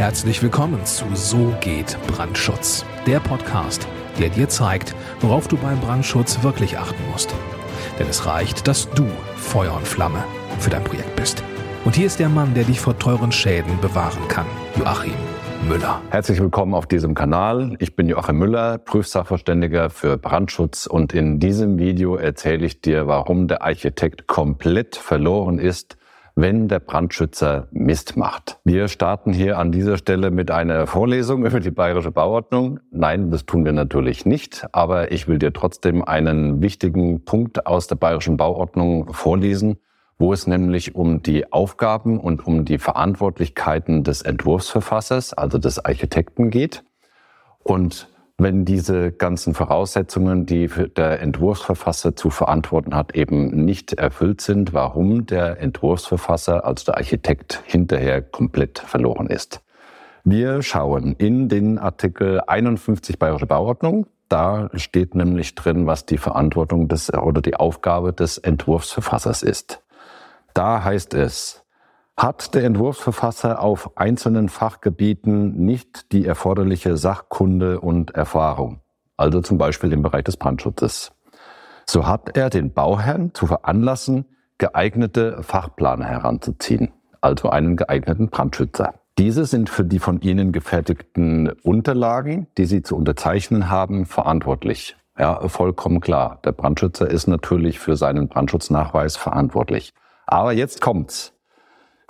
Herzlich willkommen zu So geht Brandschutz, der Podcast, der dir zeigt, worauf du beim Brandschutz wirklich achten musst. Denn es reicht, dass du Feuer und Flamme für dein Projekt bist. Und hier ist der Mann, der dich vor teuren Schäden bewahren kann, Joachim Müller. Herzlich willkommen auf diesem Kanal. Ich bin Joachim Müller, Prüfsachverständiger für Brandschutz und in diesem Video erzähle ich dir, warum der Architekt komplett verloren ist, wenn der Brandschützer Mist macht. Wir starten hier an dieser Stelle mit einer Vorlesung über die bayerische Bauordnung. Nein, das tun wir natürlich nicht, aber ich will dir trotzdem einen wichtigen Punkt aus der bayerischen Bauordnung vorlesen, wo es nämlich um die Aufgaben und um die Verantwortlichkeiten des Entwurfsverfassers, also des Architekten geht. Und wenn diese ganzen Voraussetzungen, die der Entwurfsverfasser zu verantworten hat, eben nicht erfüllt sind, warum der Entwurfsverfasser, also der Architekt, hinterher komplett verloren ist. Wir schauen in den Artikel 51 Bayerische Bauordnung. Da steht nämlich drin, was die Verantwortung des oder die Aufgabe des Entwurfsverfassers ist. Da heißt es, hat der Entwurfsverfasser auf einzelnen Fachgebieten nicht die erforderliche Sachkunde und Erfahrung, also zum Beispiel im Bereich des Brandschutzes. So hat er den Bauherrn zu veranlassen, geeignete Fachplaner heranzuziehen, also einen geeigneten Brandschützer. Diese sind für die von Ihnen gefertigten Unterlagen, die Sie zu unterzeichnen haben, verantwortlich. Ja, vollkommen klar. Der Brandschützer ist natürlich für seinen Brandschutznachweis verantwortlich. Aber jetzt kommt's.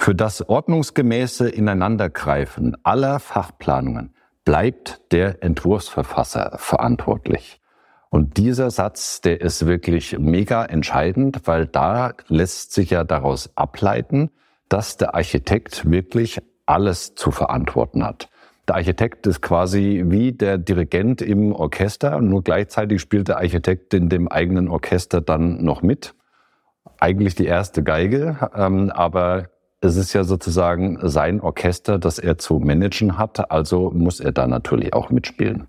Für das ordnungsgemäße Ineinandergreifen aller Fachplanungen bleibt der Entwurfsverfasser verantwortlich. Und dieser Satz, der ist wirklich mega entscheidend, weil da lässt sich ja daraus ableiten, dass der Architekt wirklich alles zu verantworten hat. Der Architekt ist quasi wie der Dirigent im Orchester, nur gleichzeitig spielt der Architekt in dem eigenen Orchester dann noch mit. Eigentlich die erste Geige, ähm, aber es ist ja sozusagen sein Orchester, das er zu managen hat, also muss er da natürlich auch mitspielen.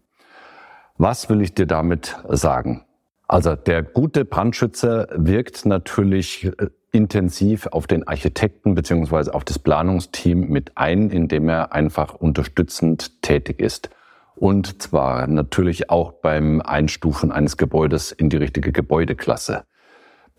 Was will ich dir damit sagen? Also der gute Brandschützer wirkt natürlich äh, intensiv auf den Architekten beziehungsweise auf das Planungsteam mit ein, indem er einfach unterstützend tätig ist. Und zwar natürlich auch beim Einstufen eines Gebäudes in die richtige Gebäudeklasse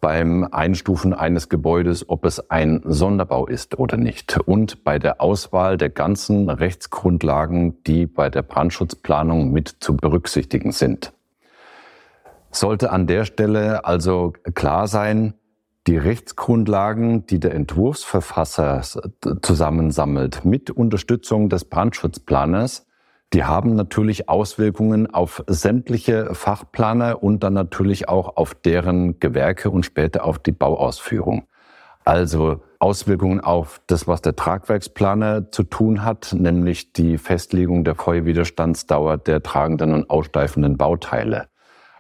beim Einstufen eines Gebäudes, ob es ein Sonderbau ist oder nicht und bei der Auswahl der ganzen Rechtsgrundlagen, die bei der Brandschutzplanung mit zu berücksichtigen sind. Sollte an der Stelle also klar sein, die Rechtsgrundlagen, die der Entwurfsverfasser zusammensammelt mit Unterstützung des Brandschutzplaners, die haben natürlich Auswirkungen auf sämtliche Fachplaner und dann natürlich auch auf deren Gewerke und später auf die Bauausführung. Also Auswirkungen auf das, was der Tragwerksplaner zu tun hat, nämlich die Festlegung der Feuerwiderstandsdauer der tragenden und aussteifenden Bauteile.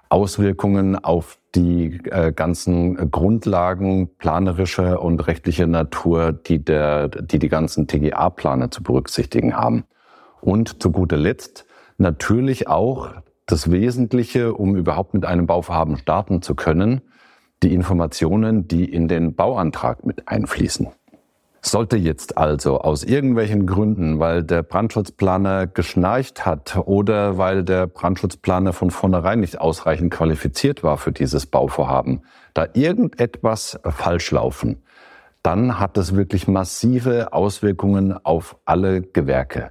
Auswirkungen auf die äh, ganzen Grundlagen planerischer und rechtlicher Natur, die der, die, die ganzen TGA-Planer zu berücksichtigen haben. Und zu guter Letzt natürlich auch das Wesentliche, um überhaupt mit einem Bauvorhaben starten zu können, die Informationen, die in den Bauantrag mit einfließen. Sollte jetzt also aus irgendwelchen Gründen, weil der Brandschutzplaner geschnarcht hat oder weil der Brandschutzplaner von vornherein nicht ausreichend qualifiziert war für dieses Bauvorhaben, da irgendetwas falsch laufen, dann hat es wirklich massive Auswirkungen auf alle Gewerke.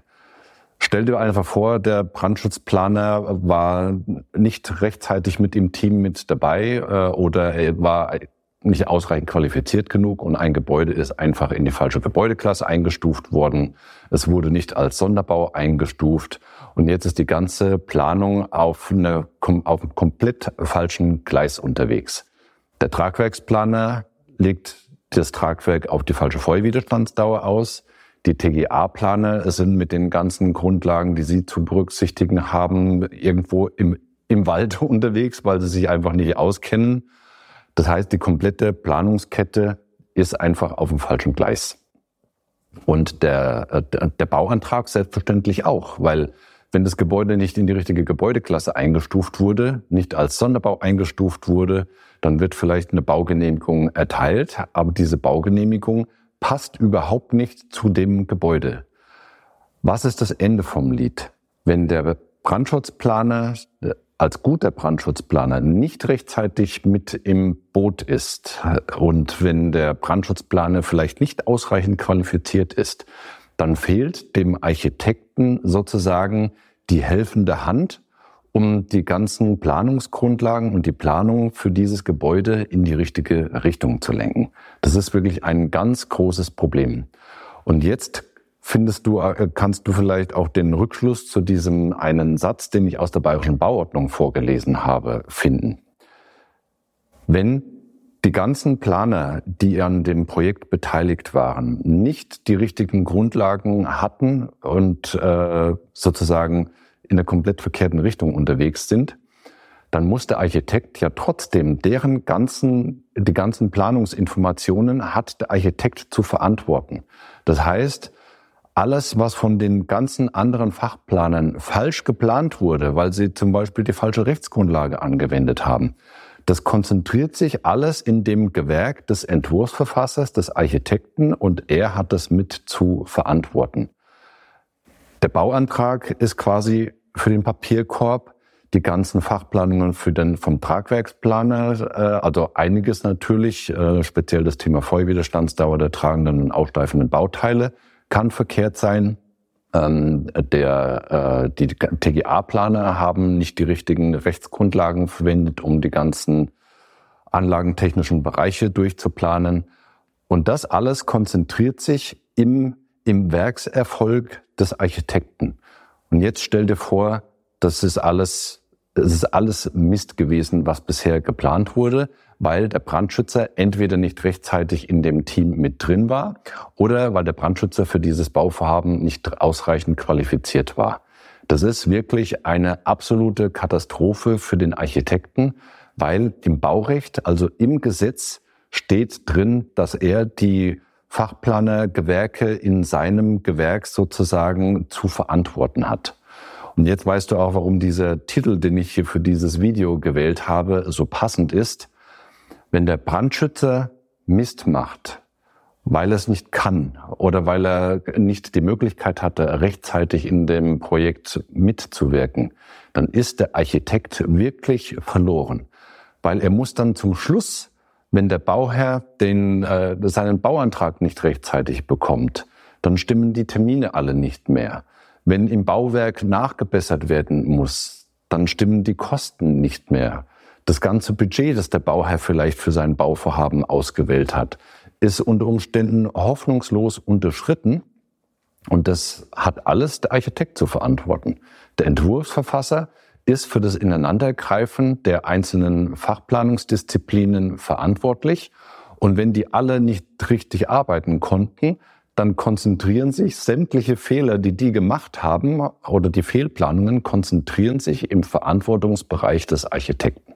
Stell dir einfach vor, der Brandschutzplaner war nicht rechtzeitig mit im Team mit dabei äh, oder er war nicht ausreichend qualifiziert genug und ein Gebäude ist einfach in die falsche Gebäudeklasse eingestuft worden. Es wurde nicht als Sonderbau eingestuft und jetzt ist die ganze Planung auf, eine, auf einem komplett falschen Gleis unterwegs. Der Tragwerksplaner legt das Tragwerk auf die falsche Feuerwiderstandsdauer aus. Die TGA-Planer sind mit den ganzen Grundlagen, die sie zu berücksichtigen haben, irgendwo im, im Wald unterwegs, weil sie sich einfach nicht auskennen. Das heißt, die komplette Planungskette ist einfach auf dem falschen Gleis. Und der, äh, der Bauantrag selbstverständlich auch, weil wenn das Gebäude nicht in die richtige Gebäudeklasse eingestuft wurde, nicht als Sonderbau eingestuft wurde, dann wird vielleicht eine Baugenehmigung erteilt, aber diese Baugenehmigung passt überhaupt nicht zu dem Gebäude. Was ist das Ende vom Lied? Wenn der Brandschutzplaner als guter Brandschutzplaner nicht rechtzeitig mit im Boot ist und wenn der Brandschutzplaner vielleicht nicht ausreichend qualifiziert ist, dann fehlt dem Architekten sozusagen die helfende Hand, um die ganzen Planungsgrundlagen und die Planung für dieses Gebäude in die richtige Richtung zu lenken. Das ist wirklich ein ganz großes Problem. Und jetzt findest du, äh, kannst du vielleicht auch den Rückschluss zu diesem einen Satz, den ich aus der bayerischen Bauordnung vorgelesen habe, finden. Wenn die ganzen Planer, die an dem Projekt beteiligt waren, nicht die richtigen Grundlagen hatten und äh, sozusagen in der komplett verkehrten Richtung unterwegs sind, dann muss der Architekt ja trotzdem deren ganzen, die ganzen Planungsinformationen hat der Architekt zu verantworten. Das heißt, alles, was von den ganzen anderen Fachplanern falsch geplant wurde, weil sie zum Beispiel die falsche Rechtsgrundlage angewendet haben, das konzentriert sich alles in dem Gewerk des Entwurfsverfassers, des Architekten und er hat das mit zu verantworten. Der Bauantrag ist quasi für den Papierkorb, die ganzen Fachplanungen für den vom Tragwerksplaner, äh, also einiges natürlich, äh, speziell das Thema Feuerwiderstandsdauer der tragenden und aufsteifenden Bauteile kann verkehrt sein. Ähm, der, äh, die TGA-Planer haben nicht die richtigen Rechtsgrundlagen verwendet, um die ganzen anlagentechnischen Bereiche durchzuplanen. Und das alles konzentriert sich im, im Werkserfolg des Architekten. Und jetzt stell dir vor, das ist alles, das ist alles Mist gewesen, was bisher geplant wurde, weil der Brandschützer entweder nicht rechtzeitig in dem Team mit drin war oder weil der Brandschützer für dieses Bauvorhaben nicht ausreichend qualifiziert war. Das ist wirklich eine absolute Katastrophe für den Architekten, weil im Baurecht, also im Gesetz, steht drin, dass er die Fachplanergewerke in seinem Gewerk sozusagen zu verantworten hat. Und jetzt weißt du auch, warum dieser Titel, den ich hier für dieses Video gewählt habe, so passend ist. Wenn der Brandschützer Mist macht, weil er es nicht kann oder weil er nicht die Möglichkeit hatte, rechtzeitig in dem Projekt mitzuwirken, dann ist der Architekt wirklich verloren, weil er muss dann zum Schluss wenn der Bauherr den, äh, seinen Bauantrag nicht rechtzeitig bekommt, dann stimmen die Termine alle nicht mehr. Wenn im Bauwerk nachgebessert werden muss, dann stimmen die Kosten nicht mehr. Das ganze Budget, das der Bauherr vielleicht für sein Bauvorhaben ausgewählt hat, ist unter Umständen hoffnungslos unterschritten. Und das hat alles der Architekt zu verantworten. Der Entwurfsverfasser ist für das Ineinandergreifen der einzelnen Fachplanungsdisziplinen verantwortlich. Und wenn die alle nicht richtig arbeiten konnten, dann konzentrieren sich sämtliche Fehler, die die gemacht haben oder die Fehlplanungen, konzentrieren sich im Verantwortungsbereich des Architekten.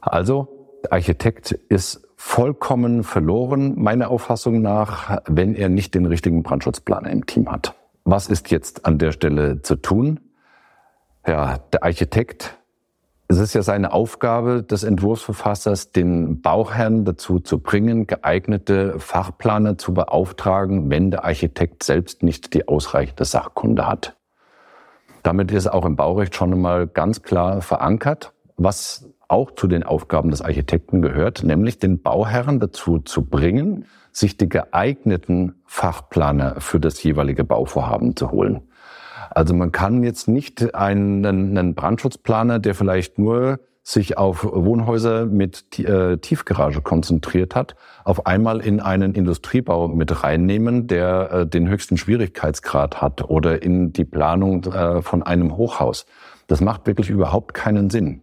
Also, der Architekt ist vollkommen verloren, meiner Auffassung nach, wenn er nicht den richtigen Brandschutzplaner im Team hat. Was ist jetzt an der Stelle zu tun? Ja, der Architekt, es ist ja seine Aufgabe des Entwurfsverfassers, den Bauherrn dazu zu bringen, geeignete Fachplaner zu beauftragen, wenn der Architekt selbst nicht die ausreichende Sachkunde hat. Damit ist auch im Baurecht schon einmal ganz klar verankert, was auch zu den Aufgaben des Architekten gehört, nämlich den Bauherren dazu zu bringen, sich die geeigneten Fachplaner für das jeweilige Bauvorhaben zu holen. Also man kann jetzt nicht einen, einen Brandschutzplaner, der vielleicht nur sich auf Wohnhäuser mit äh, Tiefgarage konzentriert hat, auf einmal in einen Industriebau mit reinnehmen, der äh, den höchsten Schwierigkeitsgrad hat oder in die Planung äh, von einem Hochhaus. Das macht wirklich überhaupt keinen Sinn.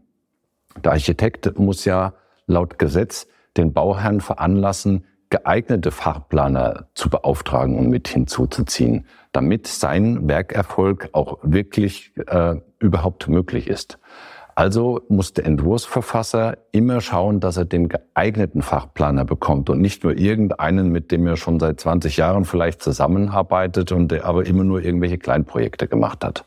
Der Architekt muss ja laut Gesetz den Bauherrn veranlassen, geeignete Fachplaner zu beauftragen und mit hinzuzuziehen, damit sein Werkerfolg auch wirklich äh, überhaupt möglich ist. Also muss der Entwurfsverfasser immer schauen, dass er den geeigneten Fachplaner bekommt und nicht nur irgendeinen, mit dem er schon seit 20 Jahren vielleicht zusammenarbeitet und der aber immer nur irgendwelche Kleinprojekte gemacht hat.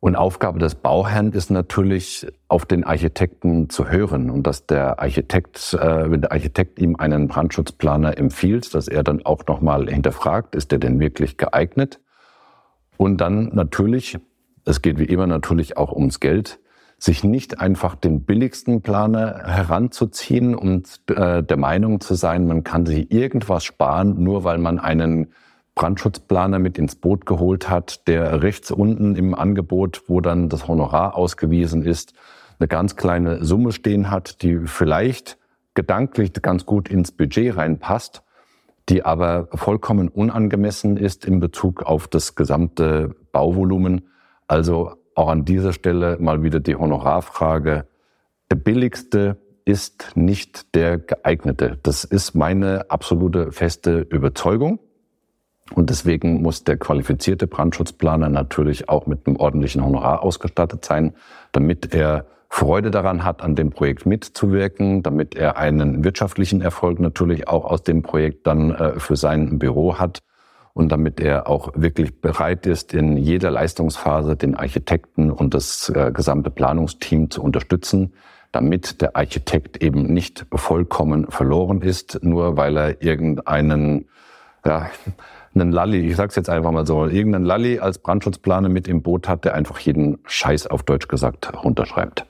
Und Aufgabe des Bauherrn ist natürlich, auf den Architekten zu hören und dass der Architekt, äh, wenn der Architekt ihm einen Brandschutzplaner empfiehlt, dass er dann auch nochmal hinterfragt, ist der denn wirklich geeignet? Und dann natürlich, es geht wie immer natürlich auch ums Geld, sich nicht einfach den billigsten Planer heranzuziehen und äh, der Meinung zu sein, man kann sich irgendwas sparen, nur weil man einen Brandschutzplaner mit ins Boot geholt hat, der rechts unten im Angebot, wo dann das Honorar ausgewiesen ist, eine ganz kleine Summe stehen hat, die vielleicht gedanklich ganz gut ins Budget reinpasst, die aber vollkommen unangemessen ist in Bezug auf das gesamte Bauvolumen. Also auch an dieser Stelle mal wieder die Honorarfrage. Der billigste ist nicht der geeignete. Das ist meine absolute feste Überzeugung. Und deswegen muss der qualifizierte Brandschutzplaner natürlich auch mit einem ordentlichen Honorar ausgestattet sein, damit er Freude daran hat, an dem Projekt mitzuwirken, damit er einen wirtschaftlichen Erfolg natürlich auch aus dem Projekt dann äh, für sein Büro hat und damit er auch wirklich bereit ist, in jeder Leistungsphase den Architekten und das äh, gesamte Planungsteam zu unterstützen, damit der Architekt eben nicht vollkommen verloren ist, nur weil er irgendeinen ja, einen Lalli, ich sag's jetzt einfach mal so, irgendeinen Lalli als Brandschutzplaner mit im Boot hat, der einfach jeden Scheiß auf Deutsch gesagt runterschreibt.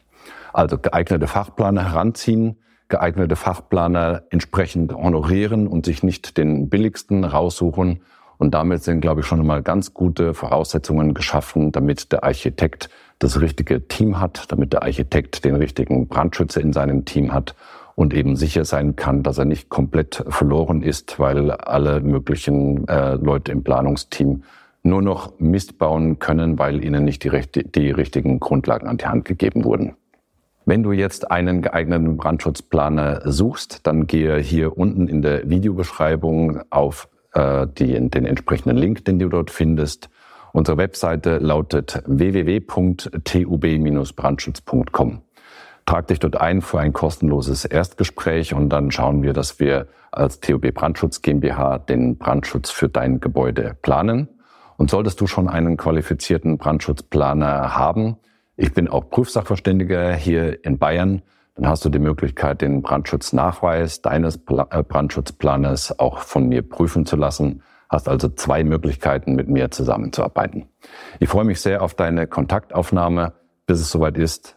Also geeignete Fachplaner heranziehen, geeignete Fachplaner entsprechend honorieren und sich nicht den billigsten raussuchen. Und damit sind, glaube ich, schon einmal ganz gute Voraussetzungen geschaffen, damit der Architekt das richtige Team hat, damit der Architekt den richtigen Brandschützer in seinem Team hat und eben sicher sein kann, dass er nicht komplett verloren ist, weil alle möglichen äh, Leute im Planungsteam nur noch Mist bauen können, weil ihnen nicht die, die richtigen Grundlagen an die Hand gegeben wurden. Wenn du jetzt einen geeigneten Brandschutzplaner suchst, dann gehe hier unten in der Videobeschreibung auf äh, die, den entsprechenden Link, den du dort findest. Unsere Webseite lautet www.tub-brandschutz.com. Trag dich dort ein für ein kostenloses Erstgespräch und dann schauen wir, dass wir als TUB Brandschutz GmbH den Brandschutz für dein Gebäude planen. Und solltest du schon einen qualifizierten Brandschutzplaner haben, ich bin auch Prüfsachverständiger hier in Bayern, dann hast du die Möglichkeit, den Brandschutznachweis deines äh, Brandschutzplaners auch von mir prüfen zu lassen. Hast also zwei Möglichkeiten, mit mir zusammenzuarbeiten. Ich freue mich sehr auf deine Kontaktaufnahme. Bis es soweit ist,